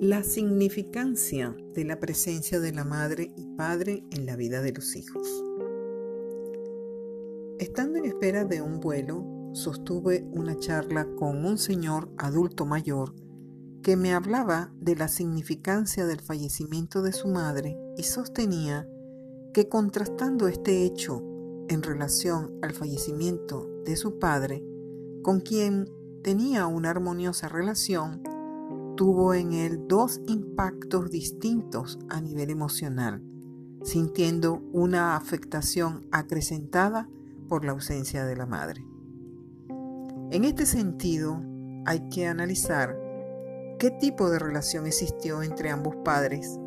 La significancia de la presencia de la madre y padre en la vida de los hijos. Estando en espera de un vuelo, sostuve una charla con un señor adulto mayor que me hablaba de la significancia del fallecimiento de su madre y sostenía que contrastando este hecho en relación al fallecimiento de su padre, con quien tenía una armoniosa relación, tuvo en él dos impactos distintos a nivel emocional, sintiendo una afectación acrecentada por la ausencia de la madre. En este sentido, hay que analizar qué tipo de relación existió entre ambos padres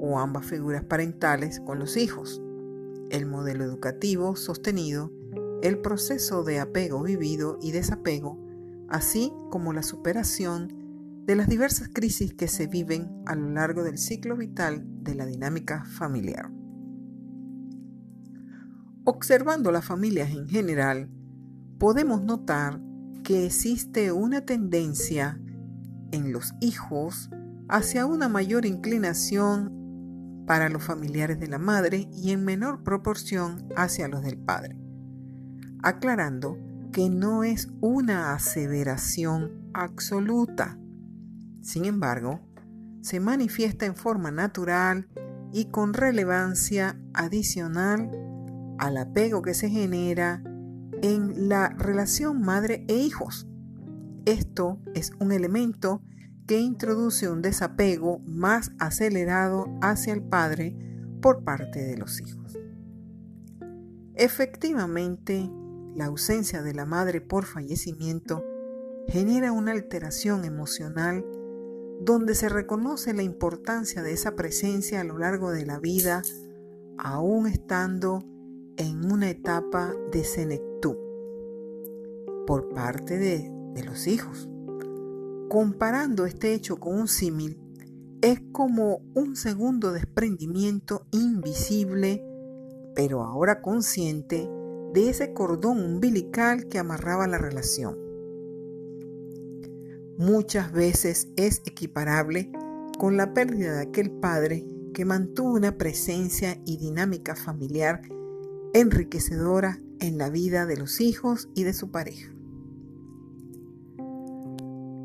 o ambas figuras parentales con los hijos, el modelo educativo sostenido, el proceso de apego vivido y desapego, así como la superación de las diversas crisis que se viven a lo largo del ciclo vital de la dinámica familiar. Observando las familias en general, podemos notar que existe una tendencia en los hijos hacia una mayor inclinación para los familiares de la madre y en menor proporción hacia los del padre, aclarando que no es una aseveración absoluta, sin embargo, se manifiesta en forma natural y con relevancia adicional al apego que se genera en la relación madre e hijos. Esto es un elemento que introduce un desapego más acelerado hacia el padre por parte de los hijos. Efectivamente, la ausencia de la madre por fallecimiento genera una alteración emocional donde se reconoce la importancia de esa presencia a lo largo de la vida, aún estando en una etapa de senectud por parte de, de los hijos. Comparando este hecho con un símil, es como un segundo desprendimiento invisible, pero ahora consciente, de ese cordón umbilical que amarraba la relación muchas veces es equiparable con la pérdida de aquel padre que mantuvo una presencia y dinámica familiar enriquecedora en la vida de los hijos y de su pareja.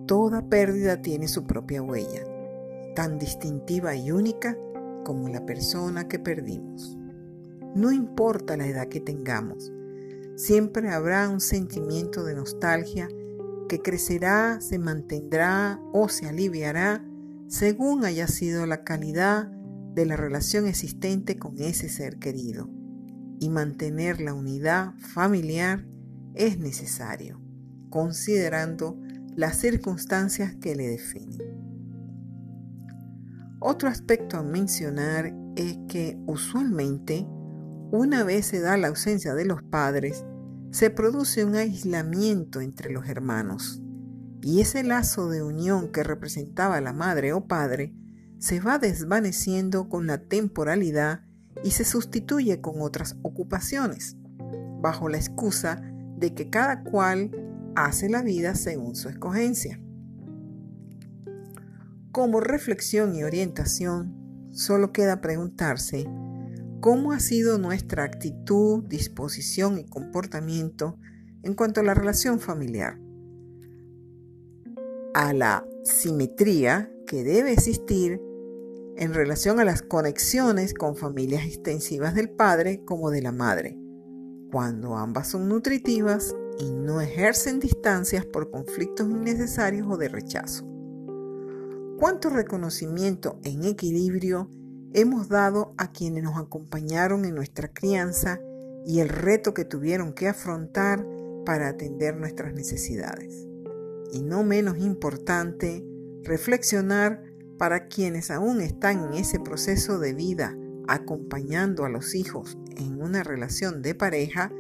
Toda pérdida tiene su propia huella, tan distintiva y única como la persona que perdimos. No importa la edad que tengamos, siempre habrá un sentimiento de nostalgia que crecerá, se mantendrá o se aliviará según haya sido la calidad de la relación existente con ese ser querido. Y mantener la unidad familiar es necesario, considerando las circunstancias que le definen. Otro aspecto a mencionar es que usualmente, una vez se da la ausencia de los padres, se produce un aislamiento entre los hermanos y ese lazo de unión que representaba la madre o padre se va desvaneciendo con la temporalidad y se sustituye con otras ocupaciones, bajo la excusa de que cada cual hace la vida según su escogencia. Como reflexión y orientación, solo queda preguntarse cómo ha sido nuestra actitud, disposición y comportamiento en cuanto a la relación familiar, a la simetría que debe existir en relación a las conexiones con familias extensivas del padre como de la madre, cuando ambas son nutritivas y no ejercen distancias por conflictos innecesarios o de rechazo. ¿Cuánto reconocimiento en equilibrio hemos dado a quienes nos acompañaron en nuestra crianza y el reto que tuvieron que afrontar para atender nuestras necesidades. Y no menos importante, reflexionar para quienes aún están en ese proceso de vida acompañando a los hijos en una relación de pareja,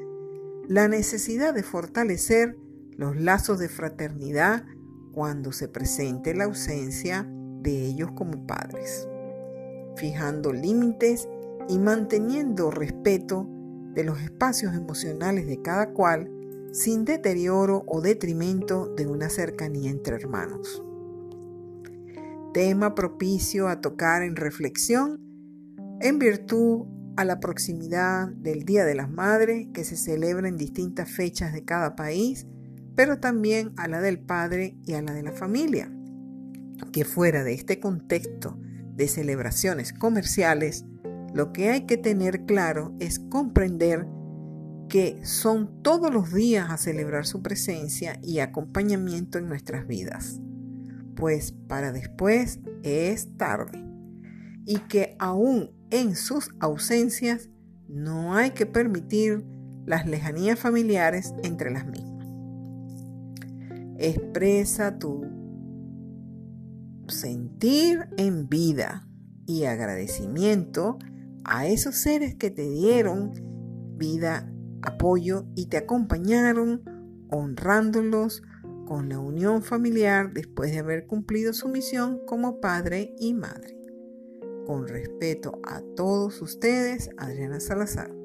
la necesidad de fortalecer los lazos de fraternidad cuando se presente la ausencia de ellos como padres fijando límites y manteniendo respeto de los espacios emocionales de cada cual sin deterioro o detrimento de una cercanía entre hermanos. tema propicio a tocar en reflexión en virtud a la proximidad del Día de las Madres que se celebra en distintas fechas de cada país, pero también a la del padre y a la de la familia. Que fuera de este contexto de celebraciones comerciales, lo que hay que tener claro es comprender que son todos los días a celebrar su presencia y acompañamiento en nuestras vidas, pues para después es tarde y que aún en sus ausencias no hay que permitir las lejanías familiares entre las mismas. Expresa tu sentir en vida y agradecimiento a esos seres que te dieron vida, apoyo y te acompañaron honrándolos con la unión familiar después de haber cumplido su misión como padre y madre. Con respeto a todos ustedes, Adriana Salazar.